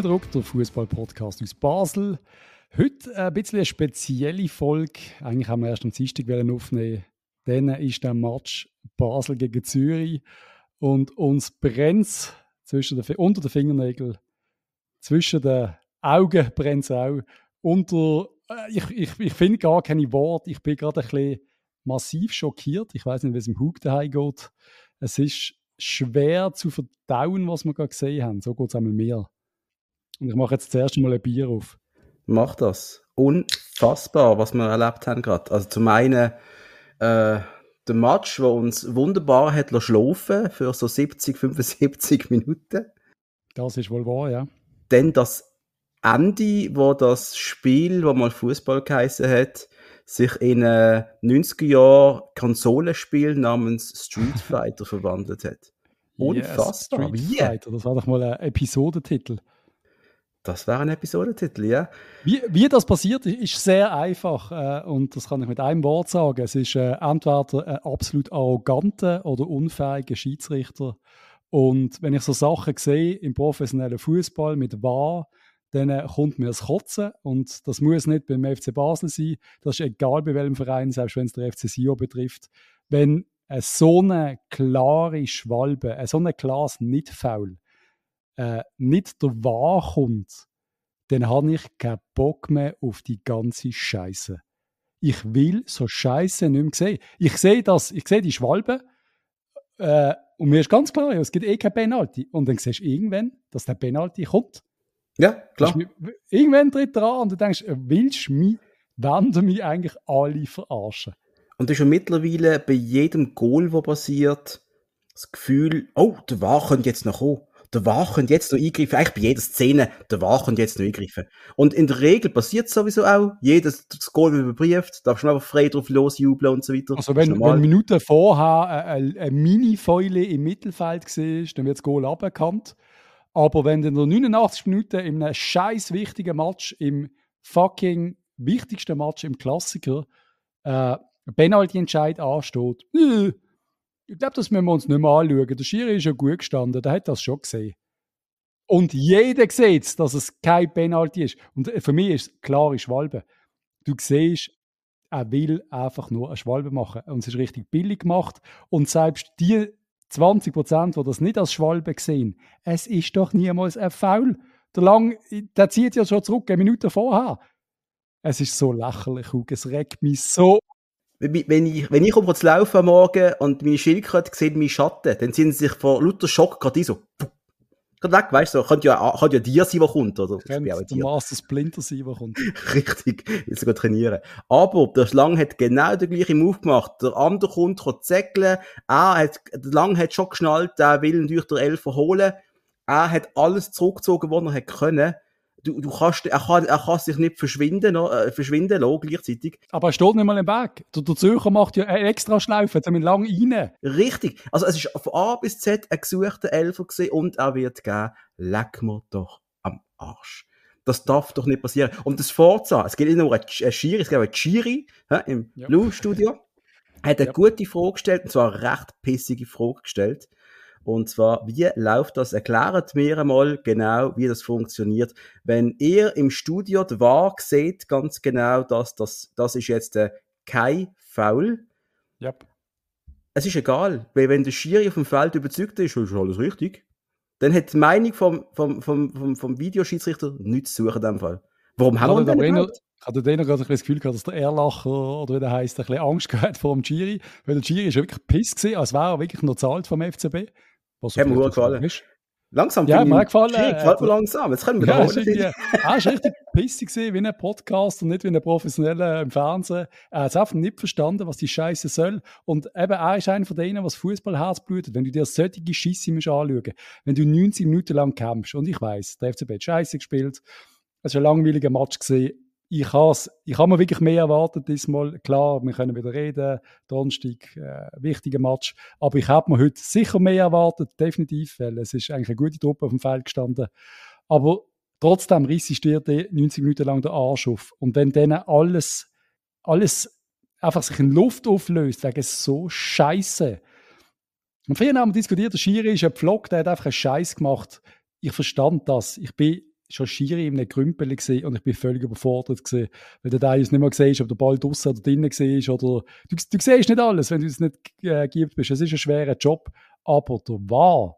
Reindruck, der Fußball-Podcast aus Basel. Heute ein bisschen eine spezielle Folge. Eigentlich haben wir erst am Dienstag aufnehmen. Dann ist der Match Basel gegen Zürich und uns brennt zwischen den, unter den Fingernägeln, zwischen den Augen brennt es auch. Unter, äh, ich ich, ich finde gar keine Worte. Ich bin gerade ein bisschen massiv schockiert. Ich weiß nicht, wie es im Hug daheim geht. Es ist schwer zu verdauen, was wir gerade gesehen haben. So geht es einmal mir. Und ich mache jetzt zuerst mal ein Bier auf. Mach das. Unfassbar, was wir erlebt haben gerade. Also zum einen äh, der Match, der uns wunderbar hat schlafen für so 70, 75 Minuten. Das ist wohl wahr, ja. Dann das Ende, wo das Spiel, wo mal Fußball geheißen hat, sich in ein 90er Jahr Konsolenspiel namens Street Fighter verwandelt hat. Unfassbar. Yes, Street Fighter, das war doch mal ein Episodentitel. Das wäre ein Episodentitel, ja. Wie, wie das passiert, ist sehr einfach äh, und das kann ich mit einem Wort sagen. Es ist äh, entweder ein absolut arroganter oder unfähiger Schiedsrichter. Und wenn ich so Sachen sehe im professionellen Fußball mit Wahr, dann äh, kommt mir das Kotzen und das muss nicht beim FC Basel sein. Das ist egal bei welchem Verein, selbst wenn es der FC Sio betrifft. Wenn so eine klare Schwalbe, so ein klares Nicht-Foul äh, nicht der Wahr kommt, dann habe ich keinen Bock mehr auf die ganze Scheiße. Ich will so Scheiße nicht mehr sehen. Ich sehe das, ich sehe die Schwalbe äh, und mir ist ganz klar, ja, es gibt eh kein Penalty. Und dann siehst du irgendwann, dass der Penalty kommt. Ja, klar. Irgendwann tritt er an und du denkst, willst du mich, wollen du mich eigentlich alle verarschen? Und du hast ja mittlerweile bei jedem Goal, das passiert, das Gefühl, oh, der Wahr könnte jetzt noch kommen der War könnte jetzt noch eingreifen, eigentlich bei jeder Szene, der War könnte jetzt noch eingreifen. Und in der Regel passiert es sowieso auch, jedes das Goal wird überprüft, darfst du einfach frei drauf losjubeln und so weiter. Also wenn, wenn Minuten vorher eine, eine Mini-Fäule im Mittelfeld war, dann wird das Goal aberkannt. Aber wenn du in der 89 Minuten in einem scheiß wichtigen Match, im fucking wichtigsten Match im Klassiker, äh, Penalty-Entscheid ansteht, äh, ich glaube, das müssen wir uns nicht mehr anschauen. Der Schiri ist ja gut gestanden, der hat das schon gesehen. Und jeder sieht, dass es kein Penalty ist. Und äh, für mich ist es klare Schwalbe. Du siehst, er will einfach nur eine Schwalbe machen. Und es ist richtig billig gemacht. Und selbst die 20 Prozent, die das nicht als Schwalbe sehen, es ist doch niemals ein Foul. Der Lang, der zieht ja schon zurück, eine Minute vorher. Es ist so lächerlich, Hugo. Es regt mich so wenn ich, wenn ich komme zu laufen am Morgen und meine Schildkröte sehen meinen Schatten, dann sind sie sich vor lauter Schock gerade so, gerade weg, weißt du, so. könnte ja, könnte ja dir sein, was kommt, oder? Könnte der Master Splinter sein, was kommt. Richtig, jetzt sogar trainieren. Aber der Schlang hat genau den gleichen Move gemacht. Der andere kommt, kann zäckeln, er hat, der Lang hat schon geschnallt, er will natürlich der Elfer holen, er hat alles zurückgezogen, was er hat können, du, du kannst, er kann, er kann sich nicht verschwinden, äh, verschwinden lassen, gleichzeitig. Aber er steht nicht mal im Weg. Der, der Zürcher macht ja eine extra Schlaufe, damit lang rein. Richtig. Also, es ist von A bis Z ein gesuchter Elfer gewesen und er wird geben, leck mir doch am Arsch. Das darf doch nicht passieren. Und das Forza, es gibt nicht nur ein Schiri, es gibt auch ein Schiri im ja. Blue-Studio, hat eine ja. gute Frage gestellt, und zwar eine recht pissige Frage gestellt. Und zwar, wie läuft das? Erklärt mir einmal genau, wie das funktioniert. Wenn ihr im Studio die Wahr seht, ganz genau, dass das, das ist jetzt äh, kein Foul. Yep. Es ist egal, weil wenn der Schiri auf dem Feld überzeugt ist, ist alles richtig. Dann hat die Meinung vom, vom, vom, vom, vom Videoschiedsrichter nichts zu suchen in dem Fall. Warum haben wir denn ich hatte den gerade ein das Gefühl gehabt, dass der Erlacher, oder wie der heisst, ein bisschen Angst gehabt vor dem Giri, weil der Giri ist wirklich piss gewesen, als wäre er wirklich noch zahlt vom FCB. Was hat mir gefallen. Ist. Langsam ja, mir gefallen. Krieg, gefällt mir langsam. Jetzt können wir ja, da ja, Er war richtig pissig wie ein Podcast und nicht wie ein professioneller im Fernsehen. Er hat einfach nicht verstanden, was die Scheiße soll. Und eben, er ist einer von denen, was Fußballherz blutet. Wenn du dir solche Schisse anschauen wenn du 90 Minuten lang kämpfst, und ich weiß, der FCB hat Scheiße gespielt, es war ein langweiliger Match gesehen ich habe ich hab mir wirklich mehr erwartet diesmal. Klar, wir können wieder reden, Donnerstag, äh, wichtiger Match. Aber ich habe mir heute sicher mehr erwartet, definitiv, weil es ist eigentlich eine gute Truppe auf dem Feld gestanden. Aber trotzdem riss dir 90 Minuten lang der Arsch auf. Und wenn dann alles, alles einfach sich in Luft auflöst, wegen so Scheiße. Und vorhin haben diskutiert, der Schiri ist ein Pflock, der hat einfach einen Scheiß gemacht. Ich verstand das. Ich bin schon Schiri in einem Krümpel und ich bin völlig überfordert gesehen, weil du da nicht mehr siehst, ob der Ball draußen oder drinnen war oder du, du siehst nicht alles, wenn du es nicht äh, gibt bist. Es ist ein schwerer Job, aber der war,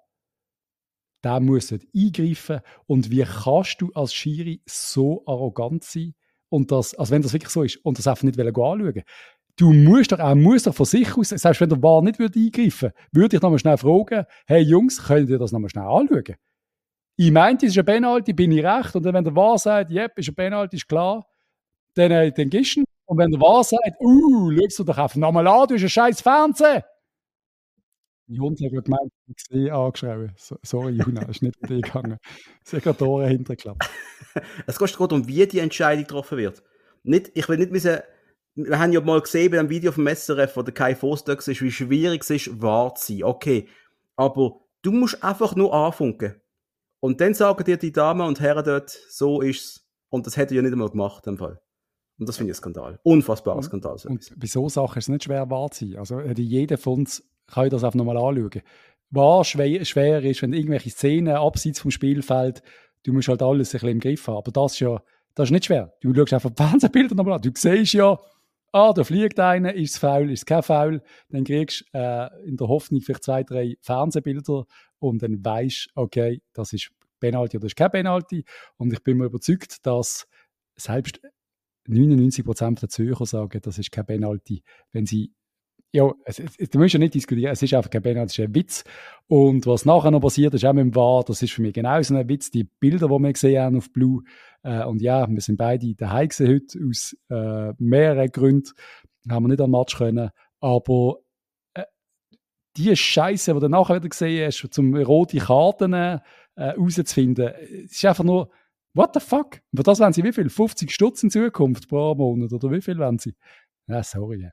der muss eingreifen und wie kannst du als Schiri so arrogant sein und das, also wenn das wirklich so ist und das einfach nicht anschauen Du musst doch, er muss doch von sich aus, selbst wenn der Wahr nicht würde eingreifen würde, ich nochmal schnell fragen, hey Jungs, könnt ihr das nochmal schnell anschauen? Ich meinte, es ist ein Penalty, bin ich recht. Und dann, wenn der Wahr sagt, yep, ist ein Penalty, ist klar, dann, äh, dann gehst du Und wenn der Wahr sagt, uh, schau du doch einfach nochmal an, du hast ein scheiß Fernsehen. Die Hunde haben gemeint, ich sehe angeschrieben. So, sorry, Juna, ist nicht dir gegangen. Hat die Ohren hintergeklappt. es geht gerade um, wie die Entscheidung getroffen wird. Nicht, ich will nicht müssen, wir haben ja mal gesehen bei dem Video vom SRF, wo der Kai Vostöck ist, wie schwierig es ist, wahr zu sein. Okay, aber du musst einfach nur anfunken. Und dann sagen dir die Damen und Herren dort, so ist's. Und das hätte ja nicht einmal gemacht, im Fall. Und das finde ich ein Skandal. Unfassbarer und, Skandal. So und bei so Sachen ist es nicht schwer wahr zu sein. Also jeder von uns kann das einfach nochmal anschauen. Was schwer, schwer ist, wenn irgendwelche Szenen abseits vom Spielfeld, du musst halt alles ein bisschen im Griff haben. Aber das ist ja, das ist nicht schwer. Du schaust einfach Fernsehbilder nochmal an. Du siehst ja, ah, da fliegt einer, ist es faul, ist es kein faul. Dann kriegst du äh, in der Hoffnung vielleicht zwei, drei Fernsehbilder und dann weißt okay, das ist Penalty oder das ist kein Penalty. Und ich bin mir überzeugt, dass selbst 99% der Zürcher sagen, das ist kein Penalty, wenn sie ja, es, es, du musst ja nicht diskutieren, es ist einfach kein Penalty, es ist ein Witz. Und was nachher noch passiert ist, auch mit dem VAR, das ist für mich genauso ein Witz. Die Bilder, die wir gesehen haben auf Blue, äh, und ja, wir sind beide daheim heute aus äh, mehreren Gründen, haben wir nicht am Match können, aber die Scheiße, die du nachher wieder gesehen hast, zum rote Karten äh, rauszufinden, ist einfach nur, what the fuck? Für das wollen sie wie viel? 50 Stutz in Zukunft pro Monat oder wie viel wollen sie? Ja, sorry.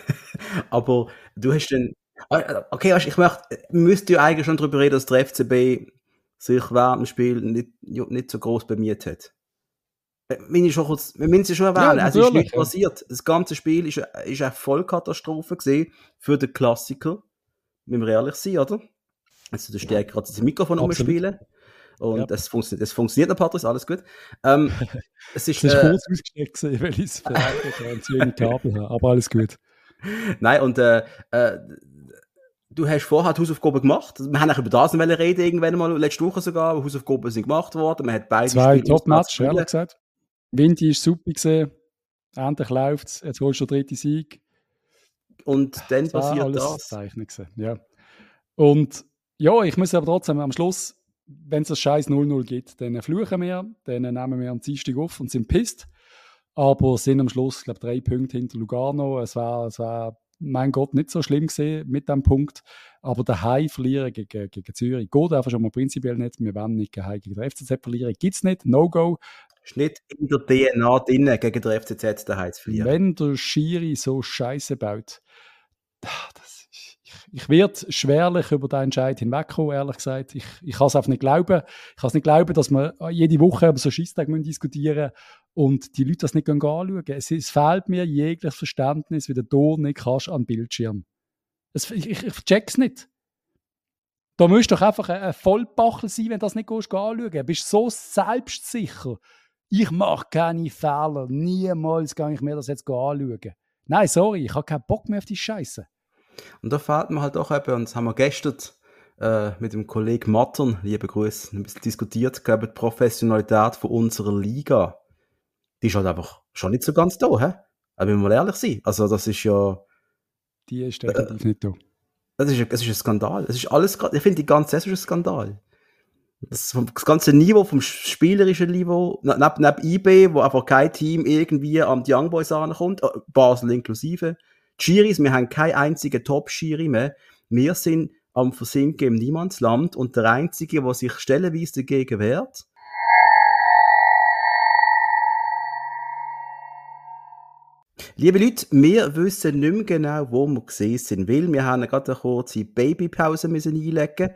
Aber du hast dann, ah, okay, ich möchte, müsste ja eigentlich schon darüber reden, dass der FCB sich während dem Spiel nicht, nicht so groß bemüht hat. Äh, wir müssen es schon erwähnen, ja, es ist nicht passiert. Das ganze Spiel ist, ist eine Vollkatastrophe gesehen für den Klassiker müssen wir ehrlich sein, oder? Also, du stehst gerade das Mikrofon umspielen. Und ja. es, funktioniert, es funktioniert noch, Patrick, alles gut. Ähm, es ist, ist äh, kurz ausgesteckt, gewesen, weil ich es zu wenig Kabel habe, aber alles gut. Nein, und äh, äh, du hast vorher die Hausaufgaben gemacht. Wir haben auch über das reden, irgendwann mal, letzte Woche sogar, Hausaufgaben sind gemacht worden. Man hat beide Zwei Top-Match, ehrlich gesagt. Windy ist super gesehen. Endlich läuft es. Jetzt holst du den dritten Sieg. Und dann das passiert alles das. Zeichnen ja. Und ja, ich muss aber trotzdem am Schluss, wenn es das scheiß 0-0 gibt, dann fluchen wir, dann nehmen wir am Dienstag auf und sind pisst. Aber sind am Schluss, glaube drei Punkte hinter Lugano. Es war, es war, mein Gott, nicht so schlimm gesehen mit dem Punkt. Aber daheim verlieren gegen, gegen Zürich geht einfach schon mal prinzipiell nicht. Wir werden nicht daheim gegen den FCZ verlieren. Gibt es nicht. No-Go. Ist nicht in der DNA drin, gegen den FCZ daheim zu verlieren. Wenn der Schiri so Scheiße baut, das, ich, werde schwerlich über den Entscheid hinwegkommen, ehrlich gesagt. Ich, ich kann es einfach nicht glauben. Ich kann es nicht glauben, dass wir jede Woche über so Scheisstag diskutieren und die Leute das nicht anschauen. Es, es fehlt mir jegliches Verständnis, wie du nicht kannst an Bildschirm. Es, ich, ich, ich check's nicht. Da musst du doch einfach ein, ein Vollbachel sein, wenn du das nicht anschauen Du bist so selbstsicher. Ich mache keine Fehler. Niemals kann ich mir das jetzt anschauen. Nein, sorry, ich habe keinen Bock mehr auf die Scheiße. Und da fällt mir halt auch eben, und das haben wir gestern äh, mit dem Kollegen Mattern, liebe Grüße, ein bisschen diskutiert, glaube die Professionalität von unserer Liga, die ist halt einfach schon nicht so ganz da, hä? Aber wenn wir mal ehrlich sein, also das ist ja... Die ist definitiv äh, nicht da. Das ist, das ist ein Skandal. Es ist alles, ich finde, die ganze Saison ist ein Skandal. Das, das ganze Niveau, vom spielerischen Niveau, neben, neben IB, wo einfach kein Team irgendwie an die Young Boys ankommt, äh, Basel inklusive, Schiris, wir haben keinen einzigen Top-Schiri mehr. Wir sind am Versinken im Niemandsland und der Einzige, der sich stellenweise dagegen wehrt, Liebe Leute, wir wissen nicht mehr genau, wo wir gesehen sind, weil wir haben gerade eine kurze Babypause müssen einlegen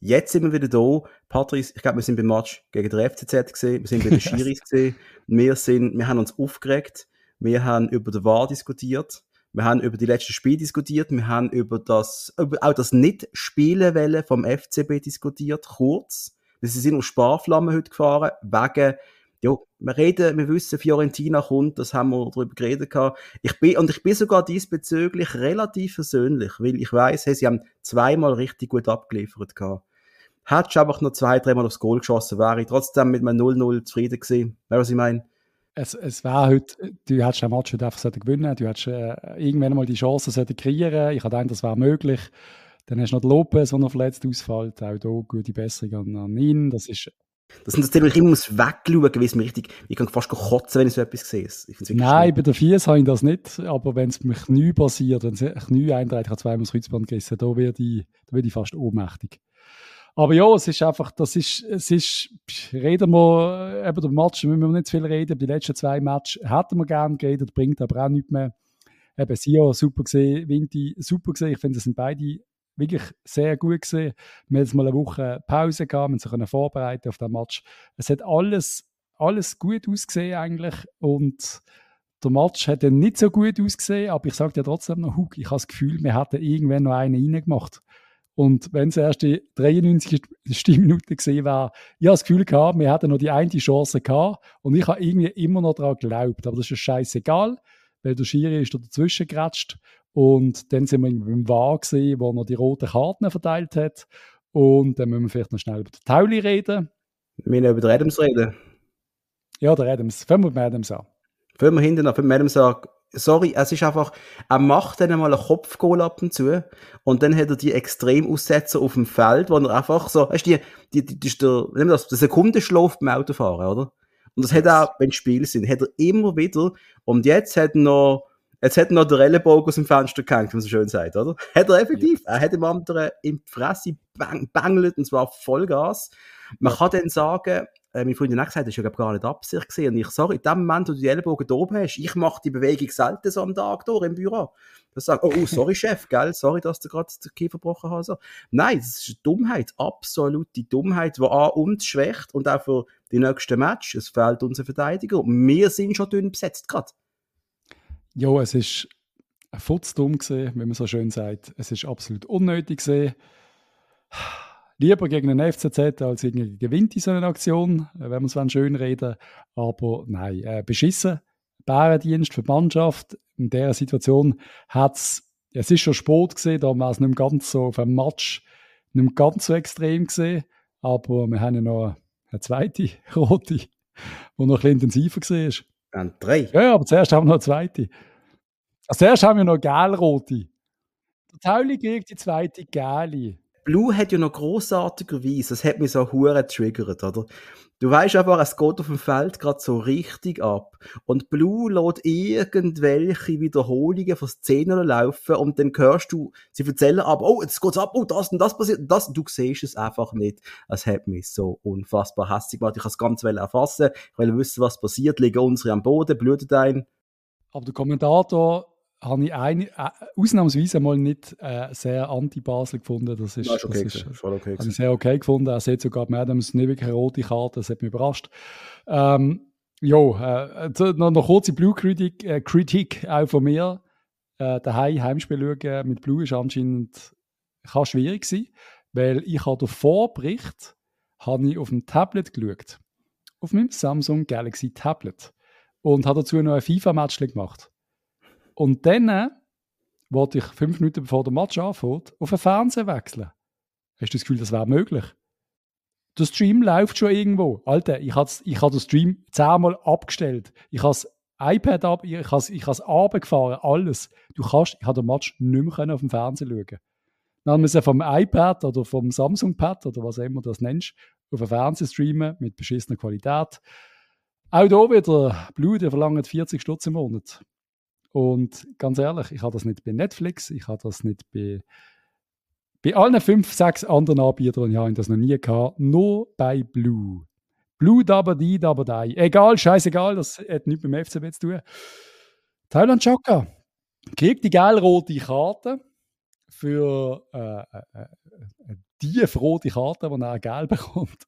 Jetzt sind wir wieder da. Patrice, ich glaube, wir sind beim Match gegen den FCZ gesehen, wir sind bei den Schiris gesehen, wir sind, wir haben uns aufgeregt, wir haben über den Wahr diskutiert, wir haben über die letzten Spiele diskutiert, wir haben über das, über auch das Nicht-Spielen vom FCB diskutiert, kurz. Sie sind auf Sparflammen heute gefahren, wegen, ja, wir reden, wir wissen, Fiorentina kommt, das haben wir darüber geredet gehabt. Ich bin, und ich bin sogar diesbezüglich relativ versöhnlich, weil ich weiss, hey, sie haben zweimal richtig gut abgeliefert gehabt. Hättest du einfach noch zwei, dreimal aufs Goal geschossen, wäre ich trotzdem mit einem 0-0 zufrieden gewesen. Weißt du, was ich meine? Es, es wäre heute, du hättest den Match heute einfach gewinnen du hättest äh, irgendwann mal die Chance kreieren Ich habe gedacht, das wäre möglich. Dann hast du noch den Lopez, der noch verletzt ausfällt. Auch hier gute Besserung an, an ihn. Das ist das sind das Thema, ich immer muss wegschauen, wie es mir richtig, ich kann fast kotzen, wenn ich so etwas sehe. Nein, schlimm. bei der Fies habe ich das nicht, aber wenn es mir Knie passiert, wenn es Knie eintreibt, ich habe zweimal das Kreuzband gerissen, da werde ich, da werde ich fast ohnmächtig. Aber ja, es ist einfach, das ist, es ist, reden wir, eben der Match, müssen wir nicht viel reden, die letzten zwei Matches hätten wir gerne geredet, bringt aber auch nichts mehr. Eben, Sio super gesehen, Vinti super gesehen, ich finde, das sind beide wirklich sehr gut gesehen. Wir haben jetzt mal eine Woche Pause gehabt, wir können vorbereiten auf den Match. Es hat alles, alles gut ausgesehen eigentlich und der Match hat dann nicht so gut ausgesehen, aber ich sage dir trotzdem noch, Hug, ich habe das Gefühl, wir hätten irgendwann noch einen reingemacht. Und wenn es erst die 93. Stimmminute gesehen wäre, ich habe das Gefühl gehabt, wir hätten noch die eine Chance gehabt und ich habe irgendwie immer noch daran geglaubt. Aber das ist scheißegal, weil der Schiri ist da dazwischen geratscht und dann sind wir beim War gesehen, wo er die roten Karten verteilt hat. Und dann müssen wir vielleicht noch schnell über den Tauli reden. Wir müssen über den Adams reden. Ja, der Adams. Fangen wir mit Adams an. Fangen wir hinten an. Mit Adams an sorry, es ist einfach, er macht dann mal einen Kopfgoal ab und zu und dann hat er die Extremaussetzer auf dem Feld, wo er einfach so, weißt du, die, die, die ist der, nehmen das, der Sekundenschlaf beim Autofahren, oder? Und das hat er, wenn Spiele sind, hat er immer wieder, und jetzt hat er noch, jetzt hat er noch der Ellenbogen aus dem Fenster gehängt, wie man so schön sagt, oder? Hat er effektiv, ja. er hat dem anderen im Fresse bang, bangelt, und zwar Vollgas. Man kann dann sagen, äh, mein Freund hat gesagt, das war ja gar nicht Absicht gewesen. Und ich sage, in dem Moment, wo du die Ellbogen da oben hast, ich mache die Bewegung selten so am Tag hier im Büro. Das sagt, oh, oh, sorry, Chef, gell, sorry, dass du gerade den Kiefer verbrochen hast. So. Nein, das ist eine Dummheit, absolute Dummheit, die an uns schwächt und auch für die nächsten Match. Es fehlt unser Verteidiger. Wir sind schon dünn besetzt gerade. Ja, es ist ein Futzdumm gesehen, wie man so schön sagt. Es ist absolut unnötig gesehen lieber gegen den FCZ als gegen gewinnt in so einer Aktion, äh, wenn wir es schön reden. Aber nein, äh, beschissen. Bärendienst für die Mannschaft. In dieser Situation hat es, es ist schon Sport gesehen, da war es nicht ganz so auf einem Match nicht ganz so extrem gesehen. Aber wir haben ja noch eine zweite rote, die noch ein bisschen intensiver gesehen ist. Und drei? Ja, aber zuerst haben wir noch eine zweite. Also zuerst haben wir noch gelb-rote. Der Tauli kriegt die zweite gelbe. Blue hat ja noch großartigerweise, das hat mich so hure triggert, oder? Du weißt einfach, es geht auf dem Feld gerade so richtig ab. Und Blue lädt irgendwelche Wiederholungen von Szenen laufen und dann hörst du, sie erzählen ab, oh, jetzt geht's ab, oh, das und das passiert, das, du siehst es einfach nicht. Es hat mich so unfassbar hässlich gemacht. Ich kann es ganz well erfassen. Ich will wissen, was passiert. Liegen unsere am Boden, blutet ein. Aber der Kommentator habe ich eine, äh, ausnahmsweise mal nicht äh, sehr anti-Basel gefunden. Das ist, das ist okay. Das ist, voll okay habe ich sehr okay gefunden. Er sieht sogar Adams nicht wirklich eine rote Karte, das hat mich überrascht. Ähm, ja, äh, noch eine kurze Blue-Kritik äh, Kritik auch von mir. Äh, daheim Heimspiel schauen mit Blue ist anscheinend kann schwierig sein, weil ich habe den Vorbericht habe ich auf dem Tablet geschaut. Auf meinem Samsung Galaxy Tablet. Und habe dazu noch ein FIFA-Match gemacht. Und dann wollte ich fünf Minuten bevor der Match anfängt, auf den Fernseher wechseln. Hast du das Gefühl, das wäre möglich? Der Stream läuft schon irgendwo. Alter, ich habe ich hab den Stream zehnmal abgestellt. Ich habe das iPad ab, ich habe es ich runtergefahren, alles. Du kannst, ich habe den Match nicht mehr auf dem Fernseher schauen. Dann haben wir es vom iPad oder vom Samsung-Pad oder was immer das nennst, auf den Fernseher streamen mit beschissener Qualität. Auch hier wieder, Blue, der verlangt 40 Stutz im Monat. Und ganz ehrlich, ich habe das nicht bei Netflix, ich habe das nicht bei, bei allen fünf, sechs anderen Anbietern, ich habe das noch nie gehabt, nur bei Blue. Blue dabba die, dabba die. Egal, scheißegal, das hat nichts mit dem FCB zu tun. Thailand Chaka kriegt die gelb-rote Karte für äh, äh, äh, die rote Karte, die er gelb bekommt.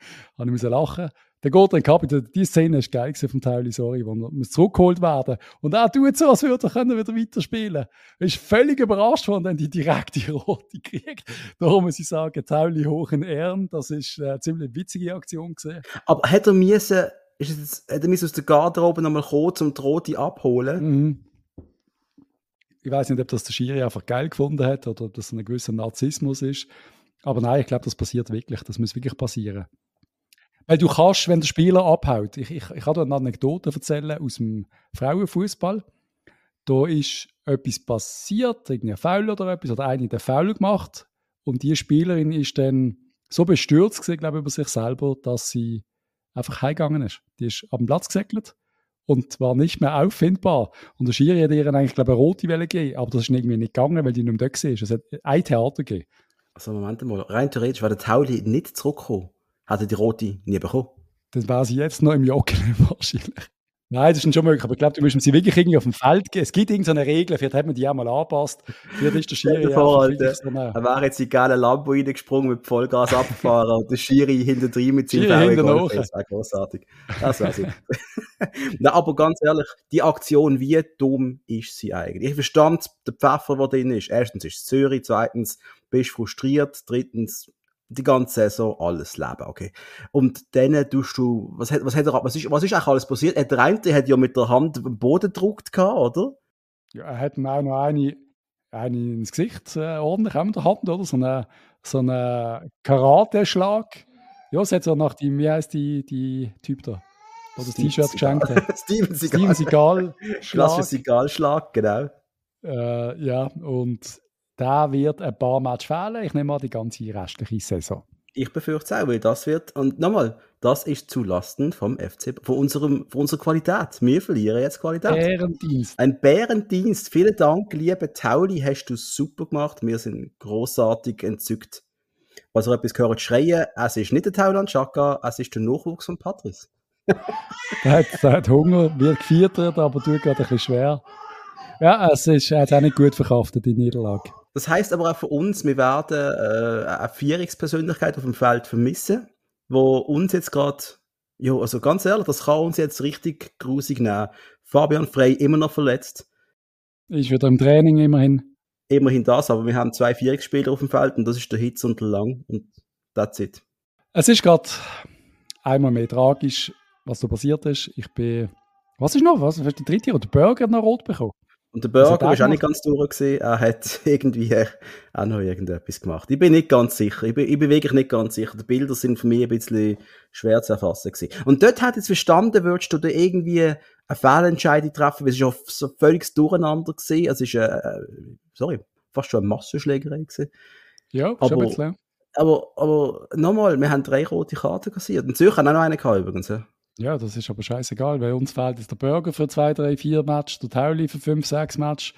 ich musste lachen. Der dann kaputt. Die Szene ist geil vom Tauli, sorry, wo er muss zurückgeholt werden. Und er tut so, als würde er können wieder weiterspielen. Er ist völlig überrascht, wenn er dann die direkte Rote kriegt. Darum muss ich sagen, Tauli hoch in Ehren. Das ist eine ziemlich witzige Aktion gesehen. Aber hat er müssen, ist es jetzt, hat er müssen aus der Garderobe nochmal kommen, um die Rote abholen? Mhm. Ich weiß nicht, ob das der Schiri einfach geil gefunden hat oder ob das ein gewisser Narzissmus ist. Aber nein, ich glaube, das passiert wirklich. Das muss wirklich passieren. Weil du kannst, wenn der Spieler abhaut, ich, ich, ich kann dir eine Anekdote erzählen aus dem Frauenfußball. Da ist etwas passiert, irgendwie Foul oder etwas, oder eine der Foul gemacht. Und die Spielerin ist dann so bestürzt gewesen, glaube ich, über sich selber, dass sie einfach heimgegangen ist. Die ist am Platz gesegelt und war nicht mehr auffindbar. Und der Schiri hat ihr eigentlich, glaube ich, eine rote Welle gegeben, aber das ist irgendwie nicht gegangen, weil die nicht mehr da war. Es hat ein Theater gegeben. Also Moment mal, rein theoretisch, wäre der Tauli nicht zurückgekommen, hätte er die rote nie bekommen. Dann wäre sie jetzt noch im Joggeli wahrscheinlich. Nein, das ist schon möglich, aber ich glaube, du musst sie wirklich irgendwie auf dem Feld geben. Es gibt irgendeine Regel, vielleicht hat man die auch mal angepasst. Vielleicht ist der Schiri Vor, so er wäre jetzt in geile Lambo reingesprungen mit Vollgas abgefahren und der Schiri hinter drin mit seinem Schiri. Das wäre großartig. Das wäre super. Nein, aber ganz ehrlich, die Aktion, wie dumm ist sie eigentlich? Ich verstand den Pfeffer, der drin ist. Erstens ist es Zürich, zweitens bist du frustriert, drittens die ganze Saison alles Leben, okay. Und dann tust du, was hat, was hat er, was ist, was ist eigentlich alles passiert? Der eine hat ja mit der Hand am Boden gedruckt gehabt, oder? Ja, er hat ihm auch noch eine, eine ins Gesicht äh, ordentlich auch mit der Hand, oder? So einen so eine Karate-Schlag. Ja, es hat so nach dem, wie heißt die, die Typ da, der das Steven T-Shirt geschenkt hat. Steven Steven Seagal. Seagal. Klassischer Schlag. Sigalschlag, genau. Äh, ja, und der wird ein paar Matches fehlen. Ich nehme mal die ganze restliche Saison. Ich befürchte es auch, weil das wird, und nochmal, das ist zulasten vom FC, von, unserem, von unserer Qualität. Wir verlieren jetzt Qualität. Ehrendienst. Ein Bärendienst. Vielen Dank, liebe Tauli, hast du super gemacht. Wir sind großartig entzückt. Was ihr etwas gehört schreien, es ist nicht der Tauland Chaka, es ist der Nachwuchs von Patrice. Der hat, der hat Hunger, wird gefüttert, aber tut gerade ein bisschen schwer. Ja, es ist, er hat auch nicht gut verkraftet, die Niederlage. Das heißt aber auch für uns, wir werden äh, eine Führungspersönlichkeit auf dem Feld vermissen, wo uns jetzt gerade, ja, also ganz ehrlich, das kann uns jetzt richtig grusig nehmen. Fabian Frey immer noch verletzt. Ist wieder im Training immerhin. Immerhin das, aber wir haben zwei Führungsspieler auf dem Feld und das ist der Hitz und der Lang und that's it. Es ist gerade einmal mehr tragisch, was so passiert ist. Ich bin. Was ist noch? Was? Was ist der dritte? Oder der Burger noch rot bekommen? Und der Burger er ist auch nicht ganz durch gewesen. Er hat irgendwie äh, auch noch irgendetwas gemacht. Ich bin nicht ganz sicher. Ich bin, ich bin wirklich nicht ganz sicher. Die Bilder sind für mich ein bisschen schwer zu erfassen gewesen. Und dort hat jetzt verstanden, würdest du da irgendwie eine Fehlentscheidung treffen, weil es ist ja so völlig durcheinander gewesen. Es ist, äh, sorry, fast schon eine Massenschlägerei gewesen. Ja, schon Aber- ein bisschen. Aber, aber nochmal, wir haben drei rote Karten kassiert. Und Zürich hat auch noch eine gehabt übrigens. ja. Ja, das ist aber scheißegal, weil uns fehlt jetzt der Burger für zwei, drei, vier Matches, der Tauli für fünf, sechs Matches,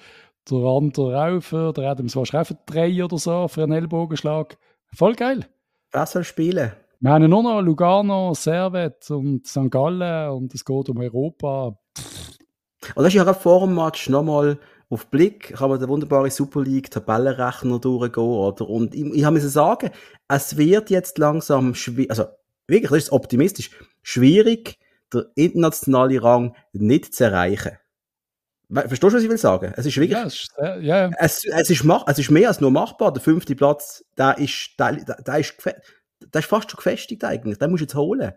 der andere auch für, der Adams wahrscheinlich auch für drei oder so, für einen Ellbogenschlag. Voll geil. Wer soll spielen? Wir haben nur noch Lugano, Servet und St. Gallen und es geht um Europa. Und das ist ja gerade vor dem Match nochmal auf Blick, kann man den wunderbare Super League Tabellenrechner durchgehen, oder? Und ich, ich habe müssen sagen, es wird jetzt langsam schwierig, also wirklich, das ist optimistisch, schwierig, den internationalen Rang nicht zu erreichen. Verstehst du, was ich will sagen? Es ist wirklich, Ja, es ist, ja, ja. es, es, ist mach, es ist mehr als nur machbar. Der fünfte Platz, der ist, der, der, ist, der ist fast schon gefestigt eigentlich. Den musst du jetzt holen.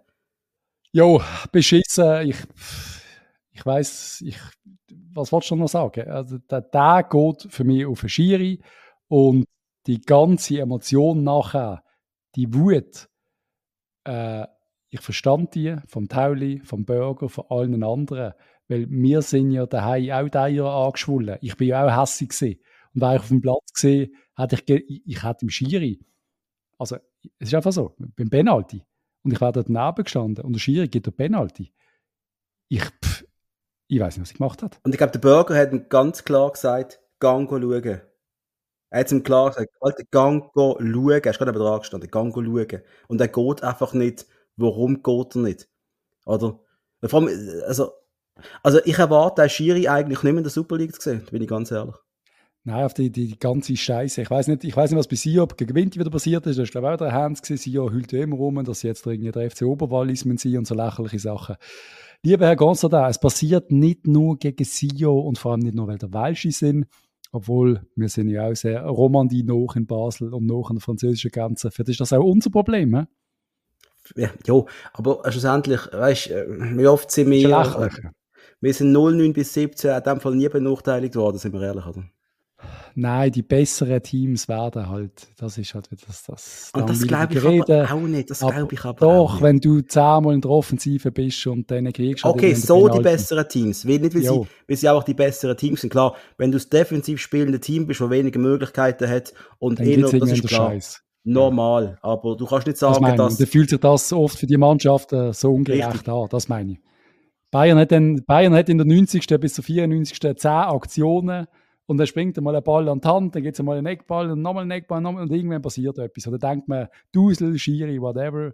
Jo, beschissen. Ich, ich weiß, ich, was wolltest du noch sagen? Also, der, der geht für mich auf eine Schiri und die ganze Emotion nachher, die Wut, äh, ich verstand die vom Tauli, vom Burger, von allen anderen, weil wir sind ja daheim auch da Jahr angeschwollen. Ich bin ja auch hässig gewesen. Und wäre ich auf dem Platz gesehen, hätte ich, ich, ich hätte im Schiri, also es ist einfach so, beim Penalty, und ich wäre dort daneben gestanden und der Schiri gibt der Penalty. Ich, pff, ich weiß nicht, was ich gemacht habe. Und ich glaube, der Burger hat ihm ganz klar gesagt, gang schauen. Er hat ihm klar gesagt, Alter, gang schauen. Er ist gerade dran gestanden, gang schauen. Und er geht einfach nicht. Warum geht er nicht? Oder? Vor allem, also, also ich erwarte Schiri eigentlich nicht mehr in der Super League zu sehen, bin ich ganz ehrlich. Nein, auf die, die ganze Scheiße. Ich weiß nicht, nicht, was bei Sio gegen Winter wieder passiert ist. Das ist, glaube ich, auch der Hans gewesen. Sio hüllt immer rum, dass sie jetzt irgendwie der FC Oberwallis sind und so lächerliche Sachen. Lieber Herr Gonzada, es passiert nicht nur gegen Sio und vor allem nicht nur, weil der Welsche sind, obwohl wir sind ja auch sehr Romandie noch in Basel und noch an der französischen Grenze. Das ist das auch unser Problem, he? Ja, jo, aber schlussendlich, weißt du, wie oft sind wir, äh, wir sind 09 bis 17 in dem Fall nie benachteiligt worden, sind wir ehrlich, oder? nein, die besseren Teams werden halt, das ist halt das. das und das glaube ich aber auch nicht, das glaube ich aber Doch, wenn du zehnmal in der Offensive bist und dann kriegst du halt Okay, so die besseren Teams, nicht weil sie, weil sie auch die besseren Teams sind. Klar, wenn du das defensiv spielende Team bist, das weniger Möglichkeiten hat und eh noch, das ist klar. Scheiß. Normal, aber du kannst nicht sagen, das dass... Da fühlt sich das oft für die Mannschaften so ungerecht Richtig. an, das meine ich. Bayern hat, dann, Bayern hat in der 90. bis zur 94. 10 Aktionen und dann springt mal ein Ball an die Hand, dann geht es mal einen Eckball und nochmal einen Eckball nochmal, und irgendwann passiert etwas. Oder denkt man, Dusel, Schiri, whatever.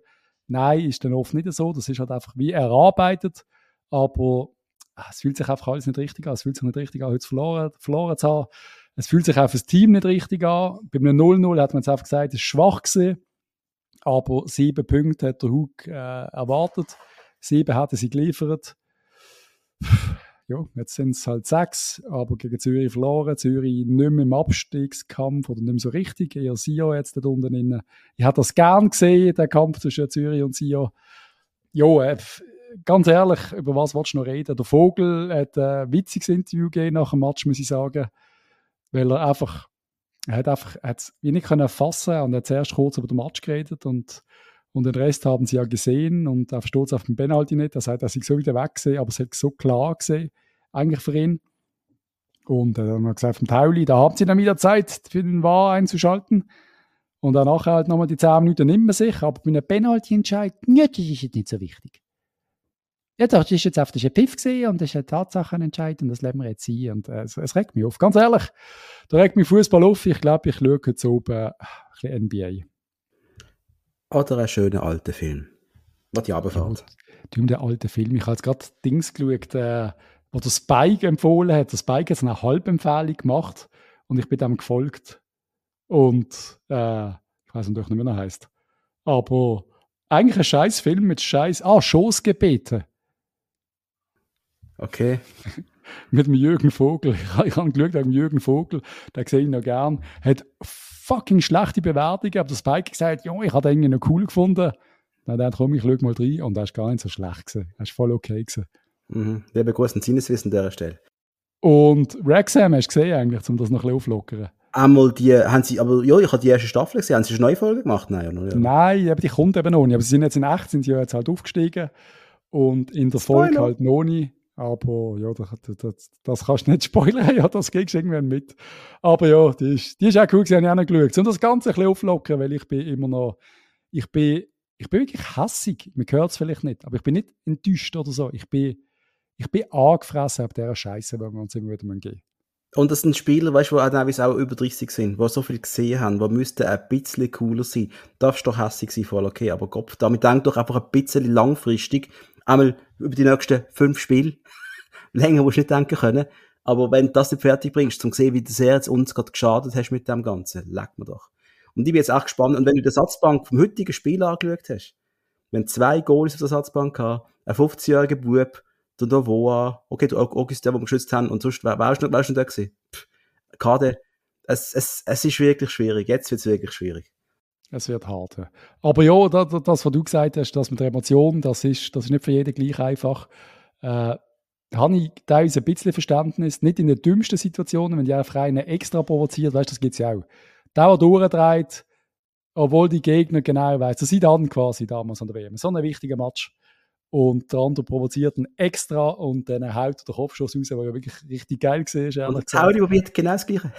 Nein, ist dann oft nicht so. Das ist halt einfach wie erarbeitet. Aber ah, es fühlt sich einfach alles nicht richtig an. Es fühlt sich nicht richtig an, heute verloren, verloren zu haben. Es fühlt sich auch für das Team nicht richtig an. Bei einem 0-0 hat man jetzt einfach gesagt, es ist schwach gewesen. Aber sieben Punkte hat der Hug äh, erwartet. Sieben hat er sie geliefert ja, jetzt sind es halt sechs, aber gegen Zürich verloren. Zürich nicht mehr im Abstiegskampf oder nicht mehr so richtig. Eher Sio jetzt da unten drin. Ich hätte das gern gesehen, der Kampf zwischen Zürich und Sio. Ja, äh, ganz ehrlich, über was willst du noch reden? Der Vogel hat ein witziges Interview gegeben nach dem Match, muss ich sagen, weil er einfach, er hat einfach, hat es nicht können fassen und er hat zuerst kurz über den Match geredet und und den Rest haben sie ja gesehen und er versteht auf den Penalty nicht. Er sagt, er sich so wieder weggesehen, aber es hat so klar gesehen, eigentlich für ihn. Und dann haben wir gesagt, vom Tauli, da haben sie dann wieder Zeit, für den War einzuschalten. Und dann nachher halt nochmal die 10 Minuten nimmt man sich, aber bei einem Penalty-Entscheid, ja, das ist jetzt nicht so wichtig. Ja, das ist jetzt einfach ein Piff gesehen und das ist ein Tatsachenentscheid und das lassen wir jetzt sein. Und äh, es, es, regt mich auf. Ganz ehrlich, da regt mich Fußball auf. Ich glaube, ich schaue jetzt oben äh, ein NBA. Oder einen schönen alten Film. Was die runterfährt. Ja, der alte Film. Ich habe jetzt gerade Dings geschaut, äh, wo der Spike empfohlen hat. Der Spike hat eine Halbempfehlung gemacht und ich bin dem gefolgt. Und äh, ich weiß nicht, wie er heißt. Aber eigentlich ein scheiß Film mit scheiß. Ah, Schoßgebete. Okay. mit dem Jürgen Vogel. Ich, habe geschaut wegen Jürgen Vogel, den sehe ich noch gern. Hat fucking schlechte Bewertungen, aber das Spike gesagt, ja, ich habe den irgendwie noch cool gefunden. Dann dachte komm, ich schaue mal rein und er ist gar nicht so schlecht gewesen. Er ist voll okay gewesen. Mhm. Wir haben großen Sinneswissen an dieser Stelle. Und Wrexham hast du gesehen eigentlich, um das noch ein bisschen auflockern? Einmal die, haben sie, aber ja, ich habe die erste Staffel gesehen. Haben sie eine neue Folge gemacht? Nein, oder? Ja. Nein, aber die kommt eben noch nicht. Aber sie sind jetzt in echt, sind sie jetzt halt aufgestiegen. Und in der Folge halt noch nicht. Aber ja, das, das, das kannst du nicht spoilern, ja, das kriegst du irgendwann mit. Aber ja, die ist, die ist auch cool, die habe ich auch noch geschaut. Und das Ganze ein bisschen auflockern, weil ich bin immer noch, ich bin, ich bin wirklich hässig. Man hört es vielleicht nicht, aber ich bin nicht enttäuscht oder so. Ich bin, ich bin angefressen ab dieser Scheiße, wenn wir uns immer wieder gehen. Und das sind Spieler, weißt du, die auch, auch über 30 sind, die so viel gesehen haben, die müssten ein bisschen cooler sein. Darfst doch hässig sein, voll okay, aber Kopf, damit denk doch einfach ein bisschen langfristig, einmal über die nächsten fünf Spiele. Länger musst du nicht denken können. Aber wenn du das nicht fertig bringst, zum sehen, wie das Herz uns gerade geschadet hast mit dem Ganzen, leck mir doch. Und ich bin jetzt auch gespannt. Und wenn du die Satzbank vom heutigen Spiel angeschaut hast, wenn zwei Goals auf der Satzbank haben, ein 50-jähriger Bub, der Novoa, okay, der August, der, den wir geschützt haben, und sonst, wer, wer ist noch, wer ist noch da gewesen? Pff, Kade, es, es, es ist wirklich schwierig. Jetzt wird es wirklich schwierig. Es wird hart. Ja. Aber ja, das, das, was du gesagt hast, das mit der Emotion, das ist, das ist nicht für jeden gleich einfach. Äh, habe ich teilweise ein bisschen Verständnis, nicht in den dümmsten Situationen, wenn die einfach einen extra provoziert, weißt du, das gibt es ja auch. Der, der durchdreht, obwohl die Gegner genau weiß, das sieht an quasi damals an der WM, so ein wichtiger Match. Und der andere provoziert ihn extra und dann haut der Kopfschuss raus, der ja wirklich richtig geil war. Und Tauli bietet genau das Gleiche.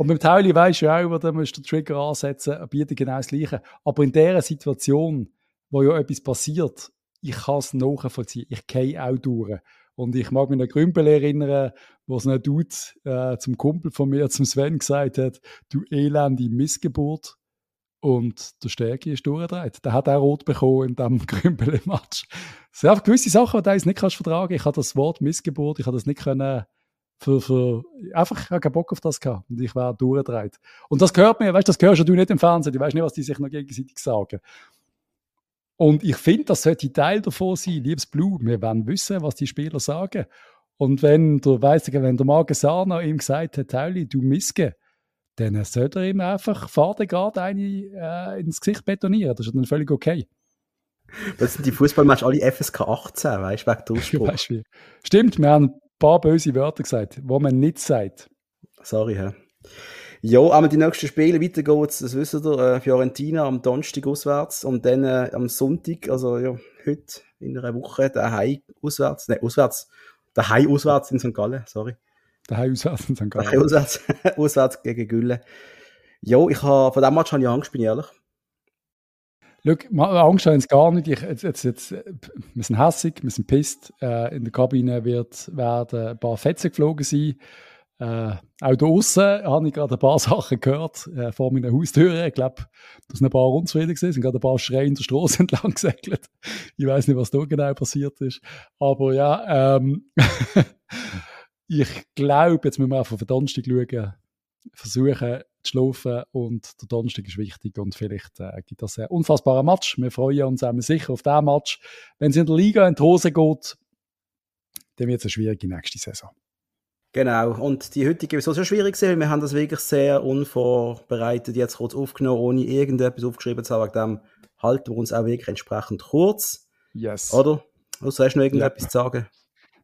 Und mit Tauli weisst du auch, da musst du den Trigger ansetzen, bietet genau das Gleiche. Aber in dieser Situation, wo ja etwas passiert, ich kann es nachvollziehen. Ich gehe auch durch. Und ich mag mich an Grümpel erinnern, wo es ein Dude äh, zum Kumpel von mir, zum Sven, gesagt hat, du elende Missgeburt. Und der Stärke ist durchgedreht. Der hat auch rot bekommen in diesem Grümpel-Match. Es sind einfach gewisse Sachen, die du nicht kannst vertragen. Ich habe das Wort Missgeburt, ich habe das nicht können für, für einfach, ich habe keinen Bock auf das gehabt und ich wäre durchgedreht. Und das gehört mir, weißt du, das hörst du nicht im Fernsehen, du weißt nicht, was die sich noch gegenseitig sagen. Und ich finde, das sollte Teil davon sein, liebes Blue, wir wollen wissen, was die Spieler sagen. Und wenn der, weiss ich, wenn der Magesana ihm gesagt hat, Tauli, du Miske, dann sollte er ihm einfach Faden gerade eine äh, ins Gesicht betonieren. Das ist dann völlig okay. Das sind die Fußballmatches alle FSK 18, weißt du, wegen der Stimmt, wir haben paar böse Wörter gesagt, wo man nicht sagt. Sorry, hä? Ja, aber die nächsten Spiele weiter geht's, das wisst ihr, äh, Fiorentina am Donnerstag auswärts und dann äh, am Sonntag, also ja, heute in einer Woche, daheim auswärts, ne, auswärts, daheim auswärts in St. Gallen, sorry. Daheim auswärts in St. Gallen. Daheim auswärts, auswärts gegen Gülle. Ja, ich habe, von dem Match habe ich Angst, bin ich ehrlich. Schau, Angst haben sie gar nicht. Ich, jetzt, jetzt, jetzt, wir sind hässig, wir sind pisst. Äh, in der Kabine wird, werden ein paar Fetzen geflogen sein. Äh, auch da außen habe ich gerade ein paar Sachen gehört äh, vor meiner Haustür. Ich glaube, da sind ein paar unzufrieden gewesen, sind gerade ein paar Schreien der Straße entlang gesegelt. Ich weiß nicht, was da genau passiert ist. Aber ja, ähm, ich glaube, jetzt müssen wir einfach auf den Donnerstag schauen, versuchen zu schlafen und der Donnerstag ist wichtig und vielleicht äh, gibt das ein unfassbarer Match. Wir freuen uns auch sicher auf diesen Match. Wenn es in der Liga in die Hose geht, dann wird es eine schwierige nächste Saison. Genau, und die heutige ist so schwierig gewesen, wir haben das wirklich sehr unvorbereitet jetzt kurz aufgenommen, ohne irgendetwas aufgeschrieben zu haben, wegen dem halten wir uns auch wirklich entsprechend kurz. Yes. Oder? Außer hast du noch irgendetwas ja. zu sagen?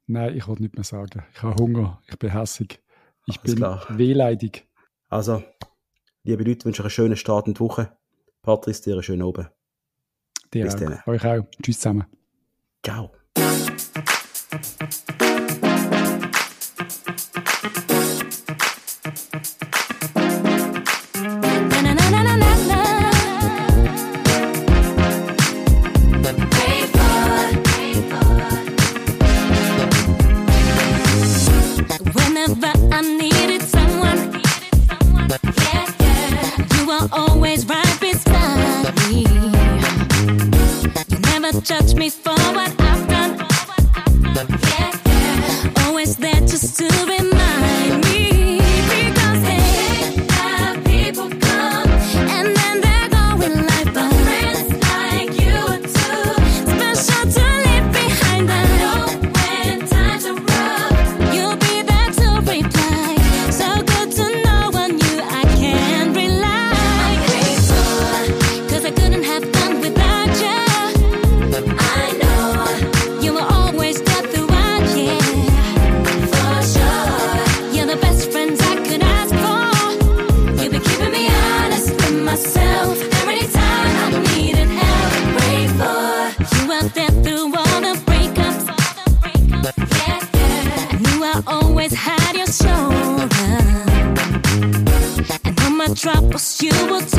Nein, ich wollte nicht mehr sagen. Ich habe Hunger, ich bin hässig, ich Alles bin wehleidig. Also, liebe Leute, wünsche euch einen schönen Start in die Woche. Patrice, dir einen schönen Abend. Dir Bis auch. dann. Euch auch. Tschüss zusammen. Ciao. touch me. Troubles you will